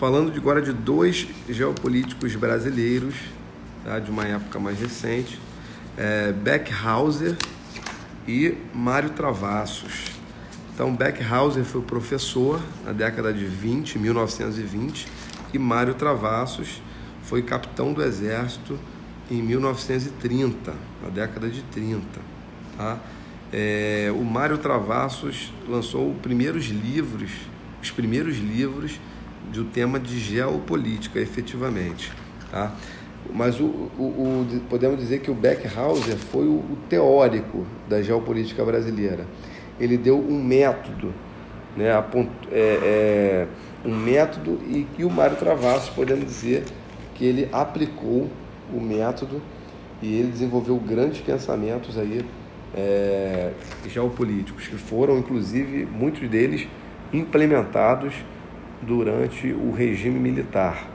falando agora de dois geopolíticos brasileiros, tá? de uma época mais recente, é, Beckhauser e Mário Travassos. Então, Beckhauser foi professor na década de 20, 1920, e Mário Travassos foi capitão do exército em 1930, na década de 30. Tá? É, o Mário Travassos lançou os primeiros livros, os primeiros livros do tema de geopolítica, efetivamente. Tá? Mas o, o, o, podemos dizer que o Beckhauser foi o, o, teórico da geopolítica brasileira. Ele deu um método, né, é, é, um método e, e o Mário Travassos, podemos dizer que ele aplicou o método e ele desenvolveu grandes pensamentos aí é, geopolíticos, que foram, inclusive, muitos deles implementados durante o regime militar.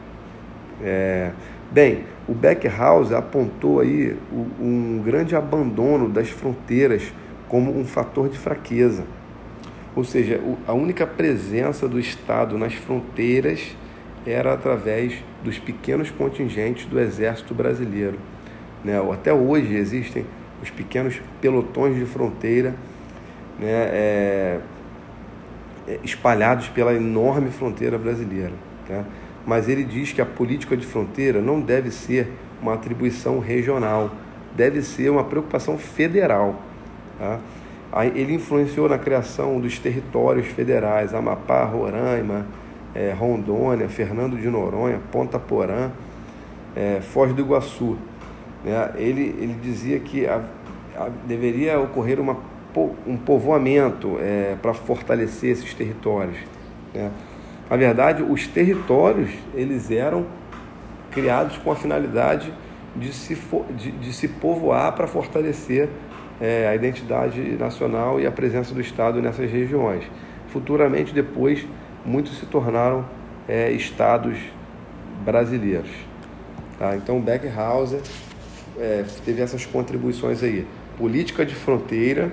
É, bem, o Beckhaus apontou aí um grande abandono das fronteiras como um fator de fraqueza. Ou seja, a única presença do Estado nas fronteiras era através dos pequenos contingentes do Exército Brasileiro. Né? Até hoje existem os pequenos pelotões de fronteira né? É, espalhados pela enorme fronteira brasileira. Tá? Mas ele diz que a política de fronteira não deve ser uma atribuição regional, deve ser uma preocupação federal. Tá? Ele influenciou na criação dos territórios federais, Amapá, Roraima, é, Rondônia, Fernando de Noronha, Ponta Porã, é, Foz do Iguaçu. Né? Ele, ele dizia que a, a, deveria ocorrer uma, um povoamento é, para fortalecer esses territórios. Né? Na verdade, os territórios eles eram criados com a finalidade de se, de, de se povoar para fortalecer é, a identidade nacional e a presença do Estado nessas regiões. Futuramente, depois, muitos se tornaram é, estados brasileiros. Tá? Então, Beckhauser é, teve essas contribuições aí. Política de fronteira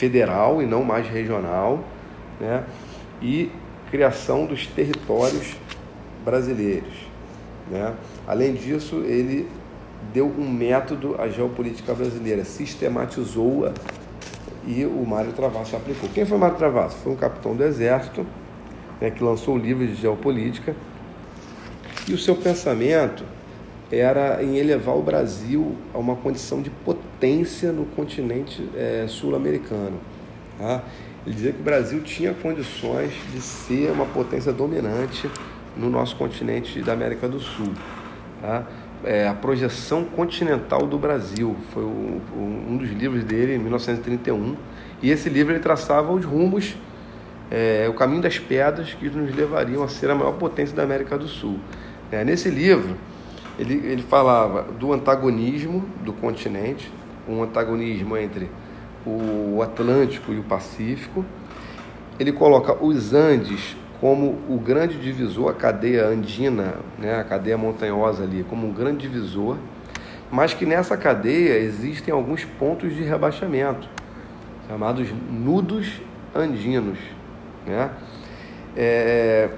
federal e não mais regional, né? e criação dos territórios brasileiros. Né? Além disso, ele deu um método à geopolítica brasileira, sistematizou-a e o Mário Travasso aplicou. Quem foi Mário Travasso? Foi um capitão do Exército né, que lançou o livro de geopolítica, e o seu pensamento era em elevar o Brasil a uma condição de potência no continente é, sul-americano. Tá? Ele dizia que o Brasil tinha condições de ser uma potência dominante no nosso continente da América do Sul. Tá? É, a projeção continental do Brasil foi o, um dos livros dele, em 1931, e esse livro ele traçava os rumos é, o caminho das pedras que nos levariam a ser a maior potência da América do Sul. É, nesse livro, ele, ele falava do antagonismo do continente, um antagonismo entre o Atlântico e o Pacífico. Ele coloca os Andes como o grande divisor, a cadeia andina, né, a cadeia montanhosa ali, como um grande divisor, mas que nessa cadeia existem alguns pontos de rebaixamento, chamados nudos andinos. Né? É,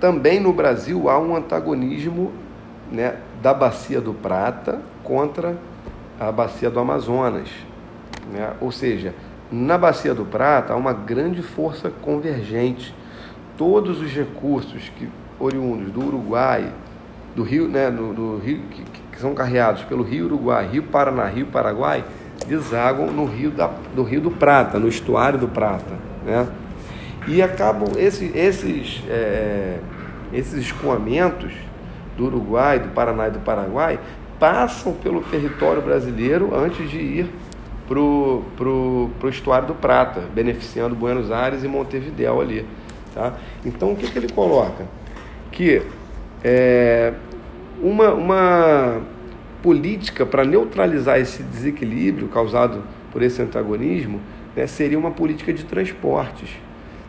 também no Brasil há um antagonismo né, da Bacia do Prata contra a Bacia do Amazonas. Né? Ou seja, na Bacia do Prata há uma grande força convergente. Todos os recursos que oriundos do Uruguai, do Rio, né, do, do Rio que, que, são carreados pelo Rio Uruguai, Rio Paraná, Rio Paraguai, desagam no Rio da, do Rio do Prata, no estuário do Prata. Né? E acabam esse, esses, é, esses escoamentos do Uruguai, do Paraná e do Paraguai passam pelo território brasileiro antes de ir para o pro, pro estuário do Prata, beneficiando Buenos Aires e Montevidéu ali. Tá? Então o que, que ele coloca? Que é, uma, uma política para neutralizar esse desequilíbrio causado por esse antagonismo né, seria uma política de transportes,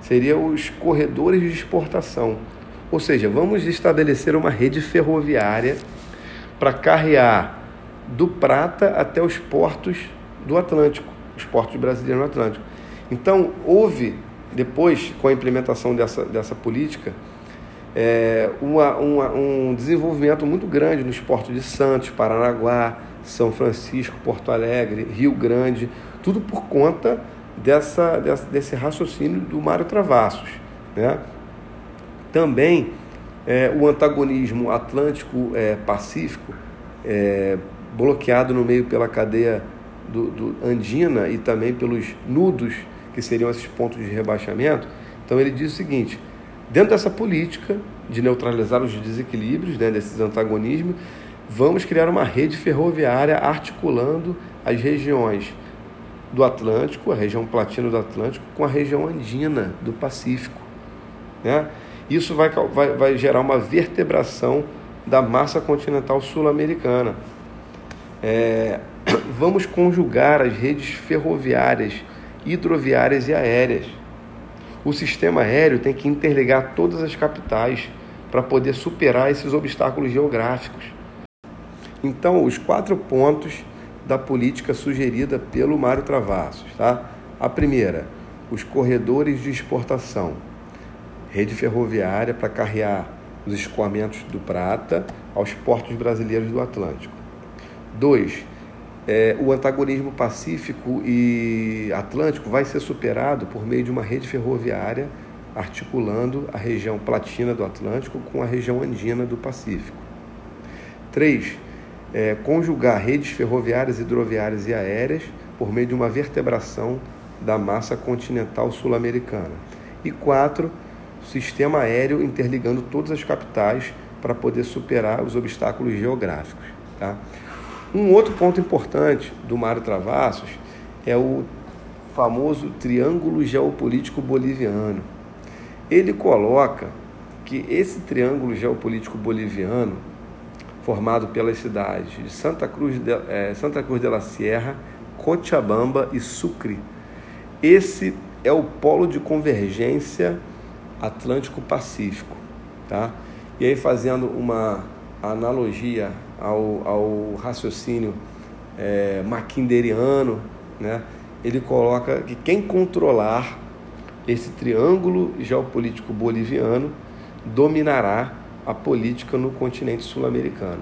seria os corredores de exportação. Ou seja, vamos estabelecer uma rede ferroviária para carrear do Prata até os portos do Atlântico, os portos brasileiros no Atlântico. Então, houve, depois, com a implementação dessa, dessa política, é, uma, uma, um desenvolvimento muito grande nos portos de Santos, Paranaguá, São Francisco, Porto Alegre, Rio Grande, tudo por conta dessa, dessa desse raciocínio do Mário Travassos. Né? Também é, o antagonismo Atlântico-Pacífico, é, é, bloqueado no meio pela cadeia do, do andina e também pelos nudos, que seriam esses pontos de rebaixamento. Então ele diz o seguinte: dentro dessa política de neutralizar os desequilíbrios, né, desses antagonismos, vamos criar uma rede ferroviária articulando as regiões do Atlântico, a região platina do Atlântico, com a região andina do Pacífico. Né? Isso vai, vai, vai gerar uma vertebração da massa continental sul-americana. É, vamos conjugar as redes ferroviárias, hidroviárias e aéreas. O sistema aéreo tem que interligar todas as capitais para poder superar esses obstáculos geográficos. Então, os quatro pontos da política sugerida pelo Mário Travassos, tá? A primeira, os corredores de exportação, rede ferroviária para carrear os escoamentos do prata aos portos brasileiros do Atlântico. Dois, é, o antagonismo pacífico e atlântico vai ser superado por meio de uma rede ferroviária articulando a região platina do Atlântico com a região andina do Pacífico. Três, é, conjugar redes ferroviárias, hidroviárias e aéreas por meio de uma vertebração da massa continental sul-americana. E quatro, sistema aéreo interligando todas as capitais para poder superar os obstáculos geográficos. Tá? Um outro ponto importante do Mário Travassos é o famoso triângulo geopolítico boliviano. Ele coloca que esse triângulo geopolítico boliviano formado pelas cidades de Santa Cruz de, é, Santa Cruz de la Sierra, Cochabamba e Sucre. Esse é o polo de convergência Atlântico-Pacífico. Tá? E aí, fazendo uma analogia ao, ao raciocínio é, maquinderiano, né? ele coloca que quem controlar esse triângulo geopolítico boliviano dominará a política no continente sul-americano.